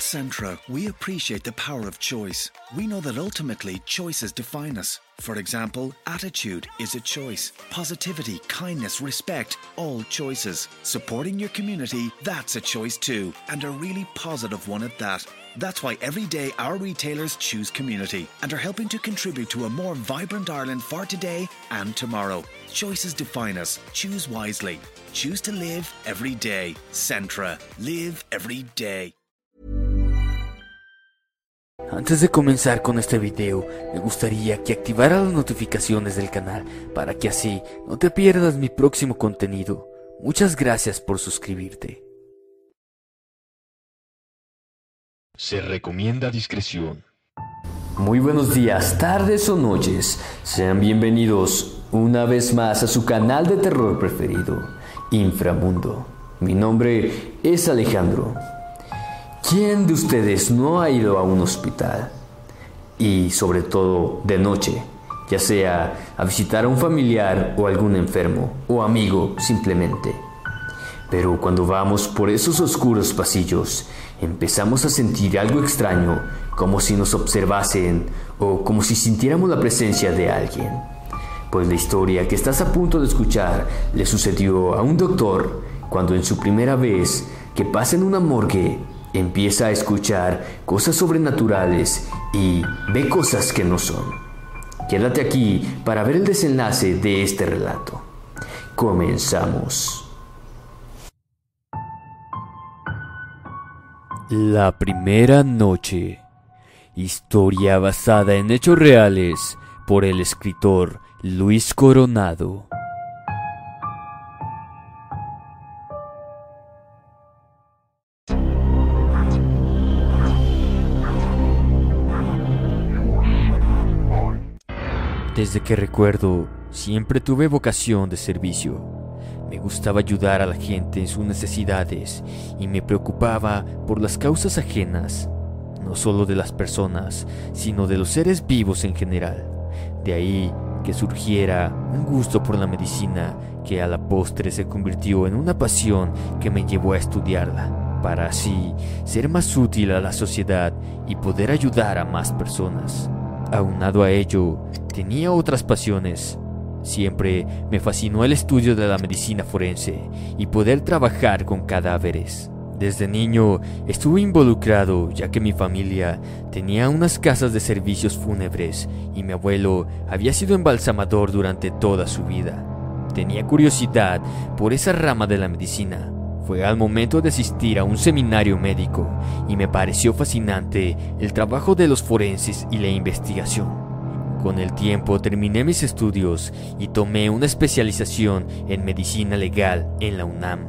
At Centra, we appreciate the power of choice. We know that ultimately choices define us. For example, attitude is a choice. Positivity, kindness, respect, all choices. Supporting your community, that's a choice too, and a really positive one at that. That's why every day our retailers choose community and are helping to contribute to a more vibrant Ireland for today and tomorrow. Choices define us. Choose wisely. Choose to live every day. Centra. Live every day. Antes de comenzar con este video, me gustaría que activaras las notificaciones del canal para que así no te pierdas mi próximo contenido. Muchas gracias por suscribirte. Se recomienda discreción. Muy buenos días, tardes o noches. Sean bienvenidos una vez más a su canal de terror preferido, Inframundo. Mi nombre es Alejandro. ¿Quién de ustedes no ha ido a un hospital? Y sobre todo de noche, ya sea a visitar a un familiar o algún enfermo o amigo simplemente. Pero cuando vamos por esos oscuros pasillos, empezamos a sentir algo extraño, como si nos observasen o como si sintiéramos la presencia de alguien. Pues la historia que estás a punto de escuchar le sucedió a un doctor cuando en su primera vez que pasa en una morgue empieza a escuchar cosas sobrenaturales y ve cosas que no son. Quédate aquí para ver el desenlace de este relato. Comenzamos. La primera noche. Historia basada en hechos reales por el escritor Luis Coronado. Desde que recuerdo, siempre tuve vocación de servicio. Me gustaba ayudar a la gente en sus necesidades y me preocupaba por las causas ajenas, no solo de las personas, sino de los seres vivos en general. De ahí que surgiera un gusto por la medicina que a la postre se convirtió en una pasión que me llevó a estudiarla, para así ser más útil a la sociedad y poder ayudar a más personas. Aunado a ello, tenía otras pasiones. Siempre me fascinó el estudio de la medicina forense y poder trabajar con cadáveres. Desde niño estuve involucrado ya que mi familia tenía unas casas de servicios fúnebres y mi abuelo había sido embalsamador durante toda su vida. Tenía curiosidad por esa rama de la medicina. Fue al momento de asistir a un seminario médico y me pareció fascinante el trabajo de los forenses y la investigación. Con el tiempo terminé mis estudios y tomé una especialización en medicina legal en la UNAM.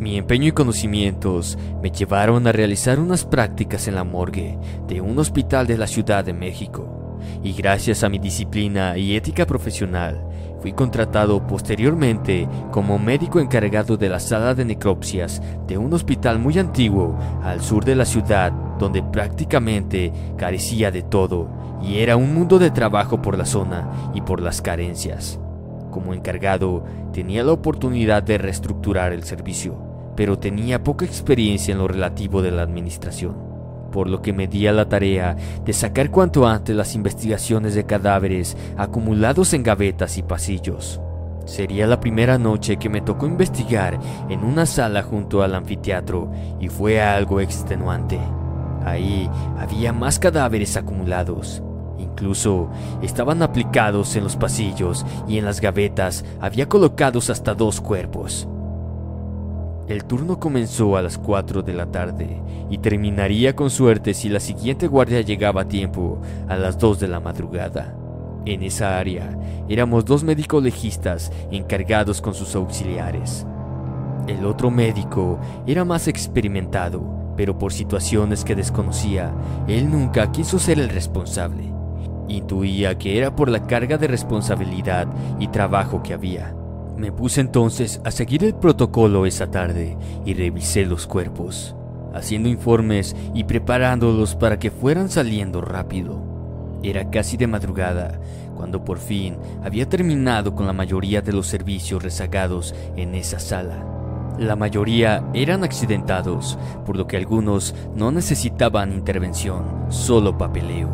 Mi empeño y conocimientos me llevaron a realizar unas prácticas en la morgue de un hospital de la Ciudad de México, y gracias a mi disciplina y ética profesional, fui contratado posteriormente como médico encargado de la sala de necropsias de un hospital muy antiguo al sur de la ciudad donde prácticamente carecía de todo y era un mundo de trabajo por la zona y por las carencias. Como encargado, tenía la oportunidad de reestructurar el servicio, pero tenía poca experiencia en lo relativo de la administración, por lo que me di a la tarea de sacar cuanto antes las investigaciones de cadáveres acumulados en gavetas y pasillos. Sería la primera noche que me tocó investigar en una sala junto al anfiteatro y fue algo extenuante. Ahí había más cadáveres acumulados. Incluso estaban aplicados en los pasillos y en las gavetas había colocados hasta dos cuerpos. El turno comenzó a las 4 de la tarde y terminaría con suerte si la siguiente guardia llegaba a tiempo a las 2 de la madrugada. En esa área éramos dos médicos legistas encargados con sus auxiliares. El otro médico era más experimentado, pero por situaciones que desconocía, él nunca quiso ser el responsable. Intuía que era por la carga de responsabilidad y trabajo que había. Me puse entonces a seguir el protocolo esa tarde y revisé los cuerpos, haciendo informes y preparándolos para que fueran saliendo rápido. Era casi de madrugada cuando por fin había terminado con la mayoría de los servicios rezagados en esa sala. La mayoría eran accidentados, por lo que algunos no necesitaban intervención, solo papeleo.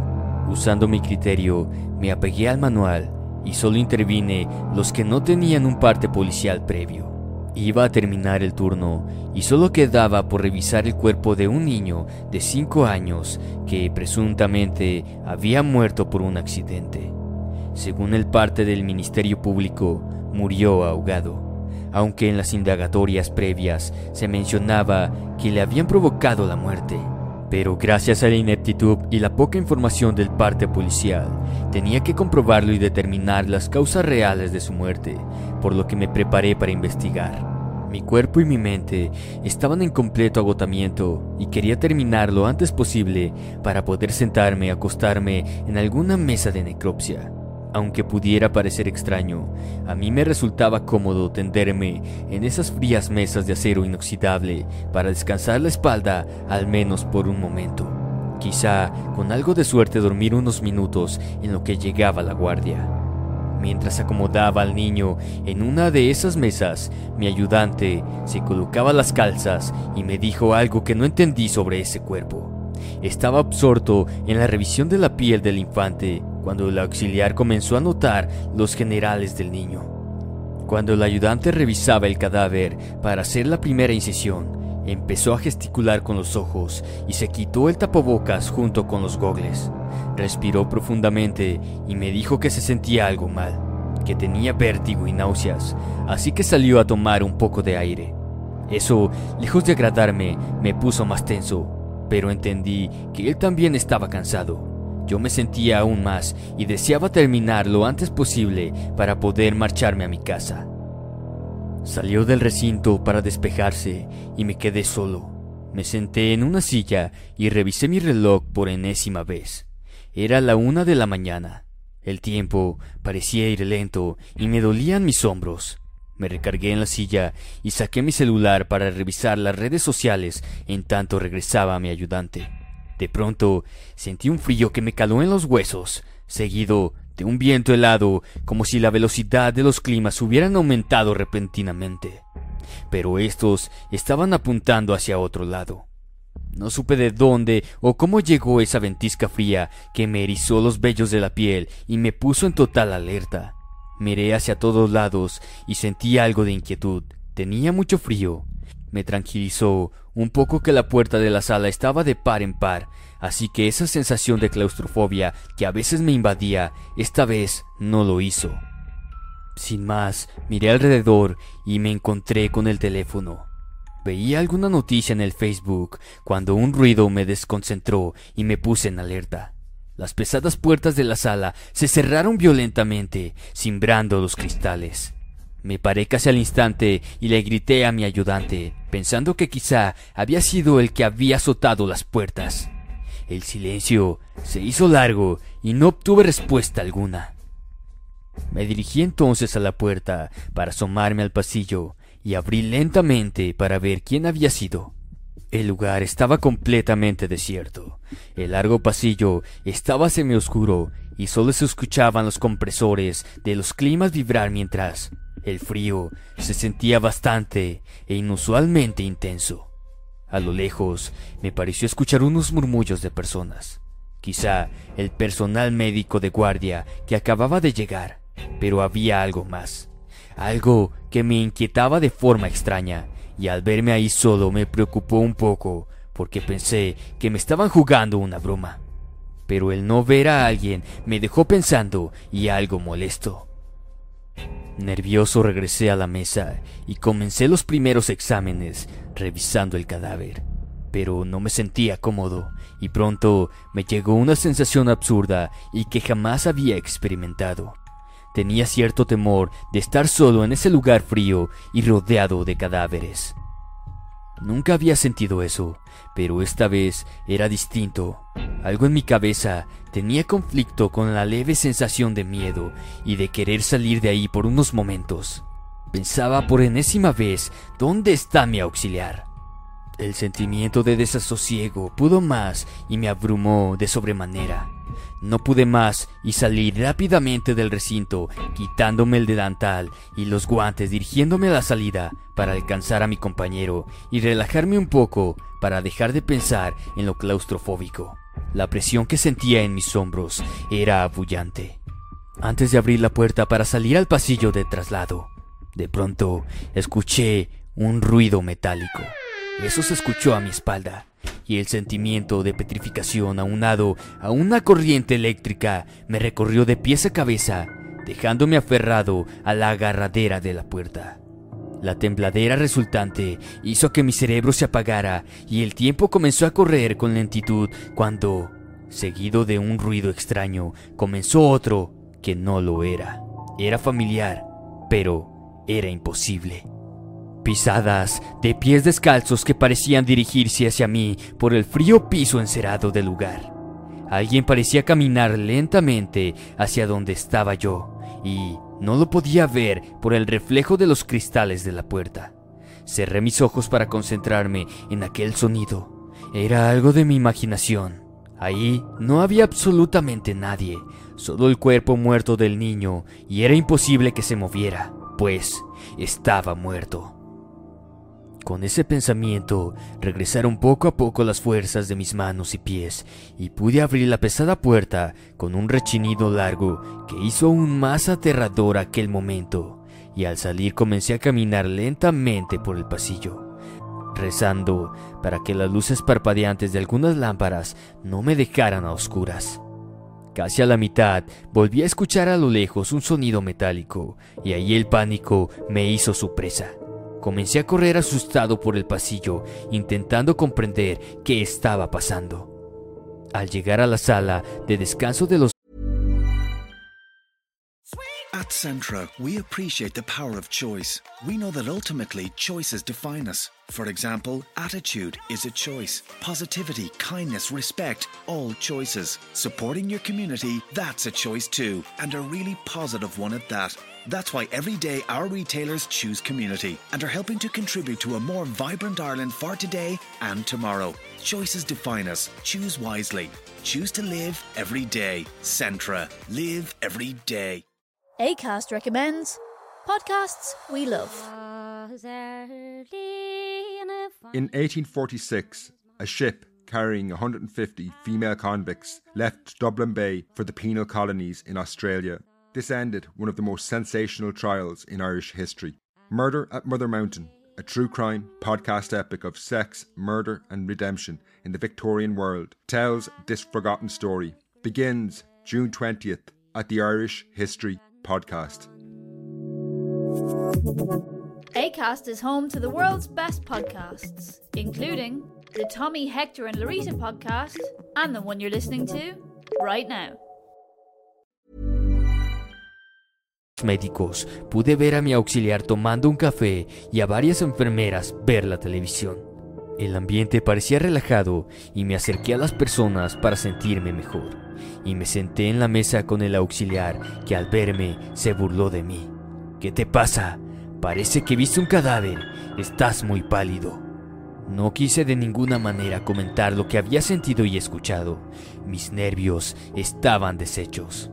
Usando mi criterio, me apegué al manual y solo intervine los que no tenían un parte policial previo. Iba a terminar el turno y solo quedaba por revisar el cuerpo de un niño de 5 años que presuntamente había muerto por un accidente. Según el parte del Ministerio Público, murió ahogado, aunque en las indagatorias previas se mencionaba que le habían provocado la muerte. Pero gracias a la ineptitud y la poca información del parte policial, tenía que comprobarlo y determinar las causas reales de su muerte, por lo que me preparé para investigar. Mi cuerpo y mi mente estaban en completo agotamiento y quería terminar lo antes posible para poder sentarme y acostarme en alguna mesa de necropsia. Aunque pudiera parecer extraño, a mí me resultaba cómodo tenderme en esas frías mesas de acero inoxidable para descansar la espalda al menos por un momento. Quizá con algo de suerte dormir unos minutos en lo que llegaba la guardia. Mientras acomodaba al niño en una de esas mesas, mi ayudante se colocaba las calzas y me dijo algo que no entendí sobre ese cuerpo. Estaba absorto en la revisión de la piel del infante cuando el auxiliar comenzó a notar los generales del niño. Cuando el ayudante revisaba el cadáver para hacer la primera incisión, empezó a gesticular con los ojos y se quitó el tapabocas junto con los gogles. Respiró profundamente y me dijo que se sentía algo mal, que tenía vértigo y náuseas, así que salió a tomar un poco de aire. Eso, lejos de agradarme, me puso más tenso, pero entendí que él también estaba cansado. Yo me sentía aún más y deseaba terminar lo antes posible para poder marcharme a mi casa. Salió del recinto para despejarse y me quedé solo. Me senté en una silla y revisé mi reloj por enésima vez. Era la una de la mañana. El tiempo parecía ir lento y me dolían mis hombros. Me recargué en la silla y saqué mi celular para revisar las redes sociales en tanto regresaba mi ayudante. De pronto sentí un frío que me caló en los huesos, seguido de un viento helado, como si la velocidad de los climas hubieran aumentado repentinamente. Pero estos estaban apuntando hacia otro lado. No supe de dónde o cómo llegó esa ventisca fría que me erizó los vellos de la piel y me puso en total alerta. Miré hacia todos lados y sentí algo de inquietud. Tenía mucho frío, me tranquilizó un poco que la puerta de la sala estaba de par en par, así que esa sensación de claustrofobia que a veces me invadía, esta vez no lo hizo. Sin más, miré alrededor y me encontré con el teléfono. Veía alguna noticia en el Facebook cuando un ruido me desconcentró y me puse en alerta. Las pesadas puertas de la sala se cerraron violentamente, cimbrando los cristales. Me paré casi al instante y le grité a mi ayudante, pensando que quizá había sido el que había azotado las puertas. El silencio se hizo largo y no obtuve respuesta alguna. Me dirigí entonces a la puerta para asomarme al pasillo y abrí lentamente para ver quién había sido. El lugar estaba completamente desierto. El largo pasillo estaba semioscuro y solo se escuchaban los compresores de los climas vibrar mientras el frío se sentía bastante e inusualmente intenso. A lo lejos me pareció escuchar unos murmullos de personas. Quizá el personal médico de guardia que acababa de llegar, pero había algo más. Algo que me inquietaba de forma extraña y al verme ahí solo me preocupó un poco porque pensé que me estaban jugando una broma. Pero el no ver a alguien me dejó pensando y algo molesto. Nervioso regresé a la mesa y comencé los primeros exámenes revisando el cadáver. Pero no me sentía cómodo y pronto me llegó una sensación absurda y que jamás había experimentado. Tenía cierto temor de estar solo en ese lugar frío y rodeado de cadáveres. Nunca había sentido eso, pero esta vez era distinto. Algo en mi cabeza tenía conflicto con la leve sensación de miedo y de querer salir de ahí por unos momentos. Pensaba por enésima vez, ¿dónde está mi auxiliar? El sentimiento de desasosiego pudo más y me abrumó de sobremanera. No pude más y salí rápidamente del recinto, quitándome el delantal y los guantes, dirigiéndome a la salida para alcanzar a mi compañero y relajarme un poco para dejar de pensar en lo claustrofóbico. La presión que sentía en mis hombros era abullante. Antes de abrir la puerta para salir al pasillo de traslado, de pronto escuché un ruido metálico. Eso se escuchó a mi espalda, y el sentimiento de petrificación aunado a una corriente eléctrica me recorrió de pies a cabeza, dejándome aferrado a la agarradera de la puerta. La tembladera resultante hizo que mi cerebro se apagara y el tiempo comenzó a correr con lentitud cuando, seguido de un ruido extraño, comenzó otro que no lo era. Era familiar, pero era imposible. Pisadas de pies descalzos que parecían dirigirse hacia mí por el frío piso encerado del lugar. Alguien parecía caminar lentamente hacia donde estaba yo, y no lo podía ver por el reflejo de los cristales de la puerta. Cerré mis ojos para concentrarme en aquel sonido. Era algo de mi imaginación. Ahí no había absolutamente nadie, solo el cuerpo muerto del niño, y era imposible que se moviera, pues estaba muerto. Con ese pensamiento regresaron poco a poco las fuerzas de mis manos y pies y pude abrir la pesada puerta con un rechinido largo que hizo aún más aterrador aquel momento y al salir comencé a caminar lentamente por el pasillo, rezando para que las luces parpadeantes de algunas lámparas no me dejaran a oscuras. Casi a la mitad volví a escuchar a lo lejos un sonido metálico y ahí el pánico me hizo su presa. Comencé a correr asustado por el pasillo, intentando comprender qué estaba pasando. Al llegar a la sala de descanso de los At Centra, we appreciate the power of choice. We know that ultimately choices define us. For example, attitude is a choice. Positivity, kindness, respect, all choices. Supporting your community, that's a choice too, and a really positive one at that. That's why every day our retailers choose community and are helping to contribute to a more vibrant Ireland for today and tomorrow. Choices define us. Choose wisely. Choose to live every day. Centra. Live every day. ACAST recommends podcasts we love. In 1846, a ship carrying 150 female convicts left Dublin Bay for the penal colonies in Australia. This ended one of the most sensational trials in Irish history. Murder at Mother Mountain, a true crime podcast epic of sex, murder, and redemption in the Victorian world, tells this forgotten story. Begins June 20th at the Irish History Podcast. ACAST is home to the world's best podcasts, including the Tommy, Hector, and Larita podcast, and the one you're listening to right now. Médicos pude ver a mi auxiliar tomando un café y a varias enfermeras ver la televisión. El ambiente parecía relajado y me acerqué a las personas para sentirme mejor. Y me senté en la mesa con el auxiliar que al verme se burló de mí. ¿Qué te pasa? Parece que viste un cadáver. Estás muy pálido. No quise de ninguna manera comentar lo que había sentido y escuchado. Mis nervios estaban deshechos.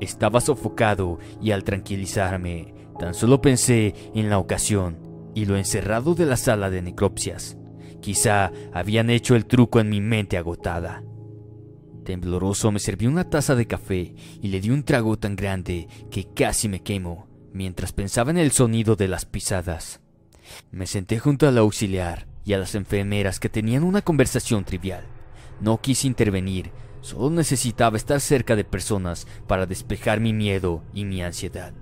Estaba sofocado y al tranquilizarme, tan solo pensé en la ocasión y lo encerrado de la sala de necropsias. Quizá habían hecho el truco en mi mente agotada. Tembloroso me serví una taza de café y le di un trago tan grande que casi me quemo mientras pensaba en el sonido de las pisadas. Me senté junto al auxiliar y a las enfermeras que tenían una conversación trivial. No quise intervenir, solo necesitaba estar cerca de personas para despejar mi miedo y mi ansiedad.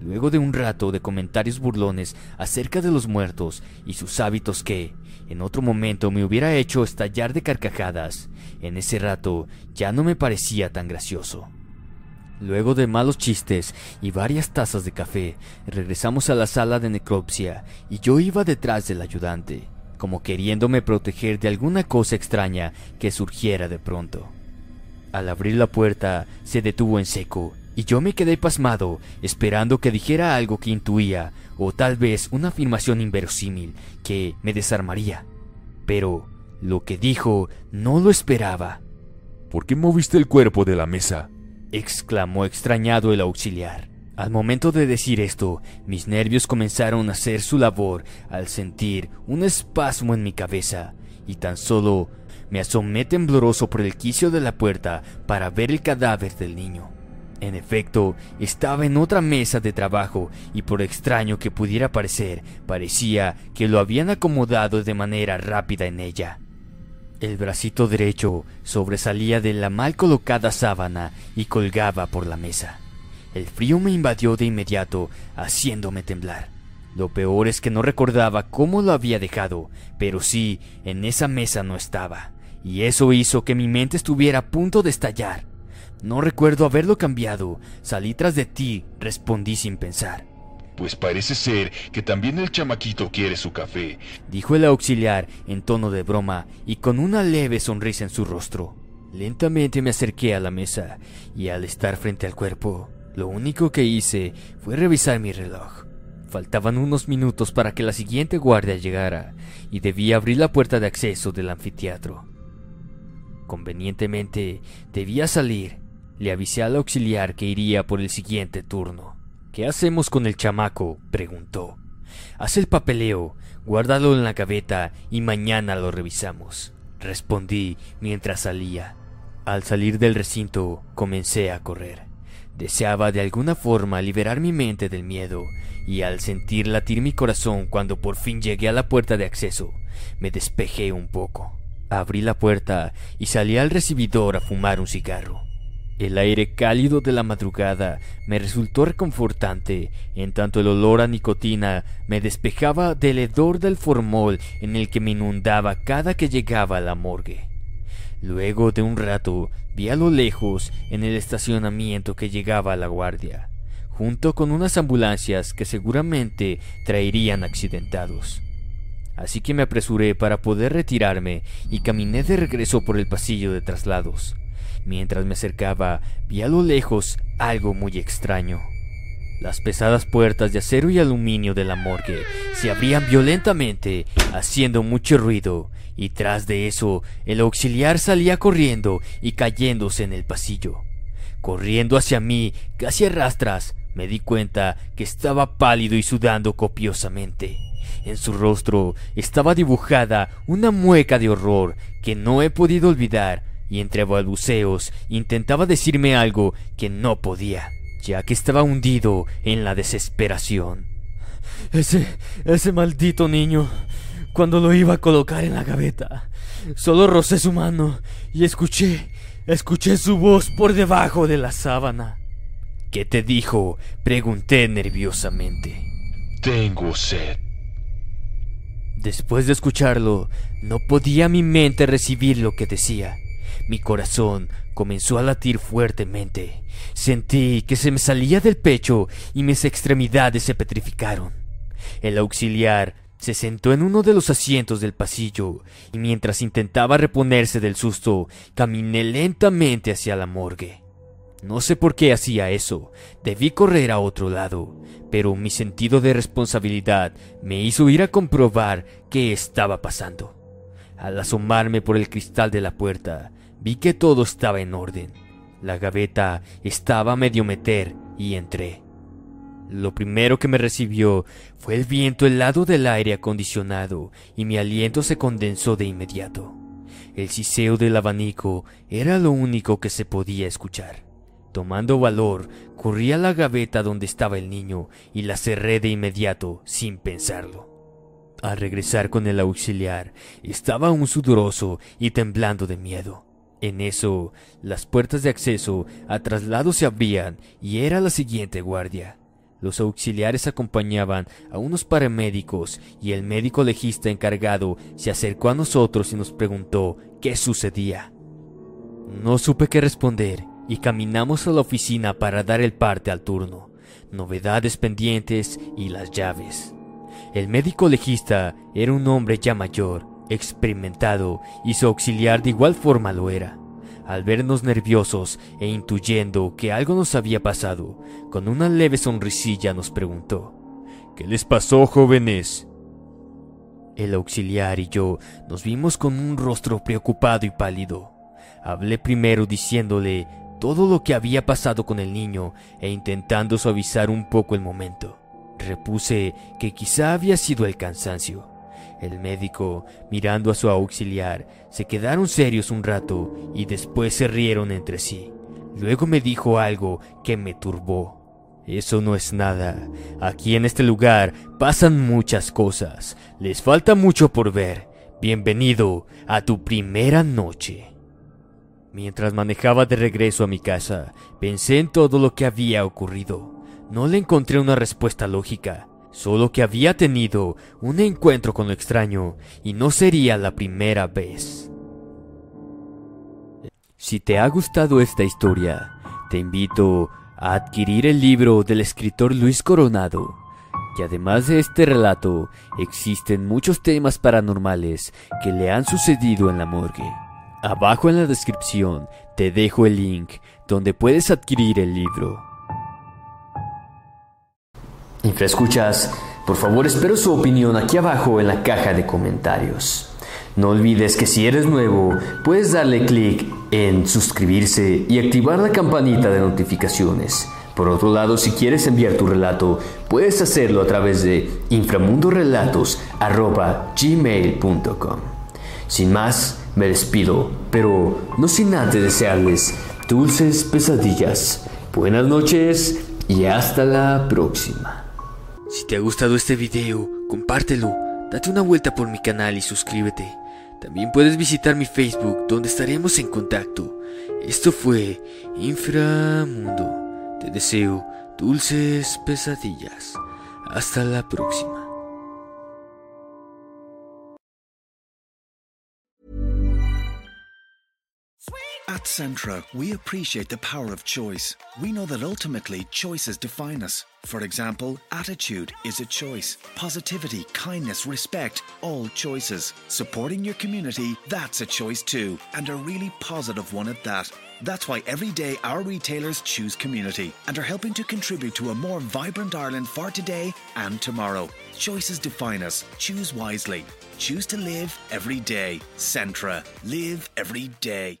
Luego de un rato de comentarios burlones acerca de los muertos y sus hábitos que, en otro momento, me hubiera hecho estallar de carcajadas, en ese rato ya no me parecía tan gracioso. Luego de malos chistes y varias tazas de café, regresamos a la sala de necropsia y yo iba detrás del ayudante como queriéndome proteger de alguna cosa extraña que surgiera de pronto. Al abrir la puerta, se detuvo en seco, y yo me quedé pasmado, esperando que dijera algo que intuía, o tal vez una afirmación inverosímil que me desarmaría. Pero lo que dijo no lo esperaba. ¿Por qué moviste el cuerpo de la mesa? exclamó extrañado el auxiliar. Al momento de decir esto, mis nervios comenzaron a hacer su labor al sentir un espasmo en mi cabeza y tan solo me asomé tembloroso por el quicio de la puerta para ver el cadáver del niño. En efecto, estaba en otra mesa de trabajo y por extraño que pudiera parecer, parecía que lo habían acomodado de manera rápida en ella. El bracito derecho sobresalía de la mal colocada sábana y colgaba por la mesa. El frío me invadió de inmediato, haciéndome temblar. Lo peor es que no recordaba cómo lo había dejado, pero sí, en esa mesa no estaba, y eso hizo que mi mente estuviera a punto de estallar. No recuerdo haberlo cambiado, salí tras de ti, respondí sin pensar. Pues parece ser que también el chamaquito quiere su café, dijo el auxiliar en tono de broma y con una leve sonrisa en su rostro. Lentamente me acerqué a la mesa y al estar frente al cuerpo, lo único que hice fue revisar mi reloj. Faltaban unos minutos para que la siguiente guardia llegara y debía abrir la puerta de acceso del anfiteatro. Convenientemente debía salir. Le avisé al auxiliar que iría por el siguiente turno. ¿Qué hacemos con el chamaco? preguntó. Haz el papeleo, guárdalo en la gaveta y mañana lo revisamos. Respondí mientras salía. Al salir del recinto comencé a correr. Deseaba de alguna forma liberar mi mente del miedo, y al sentir latir mi corazón cuando por fin llegué a la puerta de acceso, me despejé un poco. Abrí la puerta y salí al recibidor a fumar un cigarro. El aire cálido de la madrugada me resultó reconfortante, en tanto el olor a nicotina me despejaba del hedor del formol en el que me inundaba cada que llegaba a la morgue. Luego de un rato vi a lo lejos en el estacionamiento que llegaba a la guardia, junto con unas ambulancias que seguramente traerían accidentados. Así que me apresuré para poder retirarme y caminé de regreso por el pasillo de traslados. Mientras me acercaba, vi a lo lejos algo muy extraño. Las pesadas puertas de acero y aluminio de la morgue se abrían violentamente, haciendo mucho ruido, y tras de eso el auxiliar salía corriendo y cayéndose en el pasillo. Corriendo hacia mí, casi a rastras, me di cuenta que estaba pálido y sudando copiosamente. En su rostro estaba dibujada una mueca de horror que no he podido olvidar, y entre balbuceos intentaba decirme algo que no podía, ya que estaba hundido en la desesperación. Ese, ese maldito niño cuando lo iba a colocar en la gaveta. Solo rocé su mano y escuché, escuché su voz por debajo de la sábana. ¿Qué te dijo? Pregunté nerviosamente. Tengo sed. Después de escucharlo, no podía mi mente recibir lo que decía. Mi corazón comenzó a latir fuertemente. Sentí que se me salía del pecho y mis extremidades se petrificaron. El auxiliar se sentó en uno de los asientos del pasillo y mientras intentaba reponerse del susto, caminé lentamente hacia la morgue. No sé por qué hacía eso, debí correr a otro lado, pero mi sentido de responsabilidad me hizo ir a comprobar qué estaba pasando. Al asomarme por el cristal de la puerta, vi que todo estaba en orden. La gaveta estaba a medio meter y entré. Lo primero que me recibió fue el viento helado del aire acondicionado y mi aliento se condensó de inmediato. El siseo del abanico era lo único que se podía escuchar. Tomando valor, corrí a la gaveta donde estaba el niño y la cerré de inmediato sin pensarlo. Al regresar con el auxiliar, estaba aún sudoroso y temblando de miedo. En eso, las puertas de acceso a traslado se abrían y era la siguiente guardia. Los auxiliares acompañaban a unos paramédicos y el médico legista encargado se acercó a nosotros y nos preguntó qué sucedía. No supe qué responder y caminamos a la oficina para dar el parte al turno, novedades pendientes y las llaves. El médico legista era un hombre ya mayor, experimentado, y su auxiliar de igual forma lo era. Al vernos nerviosos e intuyendo que algo nos había pasado, con una leve sonrisilla nos preguntó, ¿Qué les pasó, jóvenes? El auxiliar y yo nos vimos con un rostro preocupado y pálido. Hablé primero diciéndole todo lo que había pasado con el niño e intentando suavizar un poco el momento. Repuse que quizá había sido el cansancio. El médico, mirando a su auxiliar, se quedaron serios un rato y después se rieron entre sí. Luego me dijo algo que me turbó. Eso no es nada. Aquí en este lugar pasan muchas cosas. Les falta mucho por ver. Bienvenido a tu primera noche. Mientras manejaba de regreso a mi casa, pensé en todo lo que había ocurrido. No le encontré una respuesta lógica, solo que había tenido un encuentro con lo extraño y no sería la primera vez. Si te ha gustado esta historia, te invito a adquirir el libro del escritor Luis Coronado, que además de este relato existen muchos temas paranormales que le han sucedido en la morgue. Abajo en la descripción te dejo el link donde puedes adquirir el libro. Infraescuchas, por favor espero su opinión aquí abajo en la caja de comentarios. No olvides que si eres nuevo, puedes darle clic en suscribirse y activar la campanita de notificaciones. Por otro lado, si quieres enviar tu relato, puedes hacerlo a través de inframundorelatos.gmail.com. Sin más, me despido, pero no sin antes desearles dulces pesadillas. Buenas noches y hasta la próxima. Si te ha gustado este video, compártelo, date una vuelta por mi canal y suscríbete. También puedes visitar mi Facebook donde estaremos en contacto. Esto fue Inframundo. Te deseo dulces pesadillas. Hasta la próxima. At Centra, we appreciate the power of choice. We know that ultimately choices define us. For example, attitude is a choice. Positivity, kindness, respect, all choices. Supporting your community, that's a choice too, and a really positive one at that. That's why every day our retailers choose community and are helping to contribute to a more vibrant Ireland for today and tomorrow. Choices define us. Choose wisely. Choose to live every day. Centra. Live every day.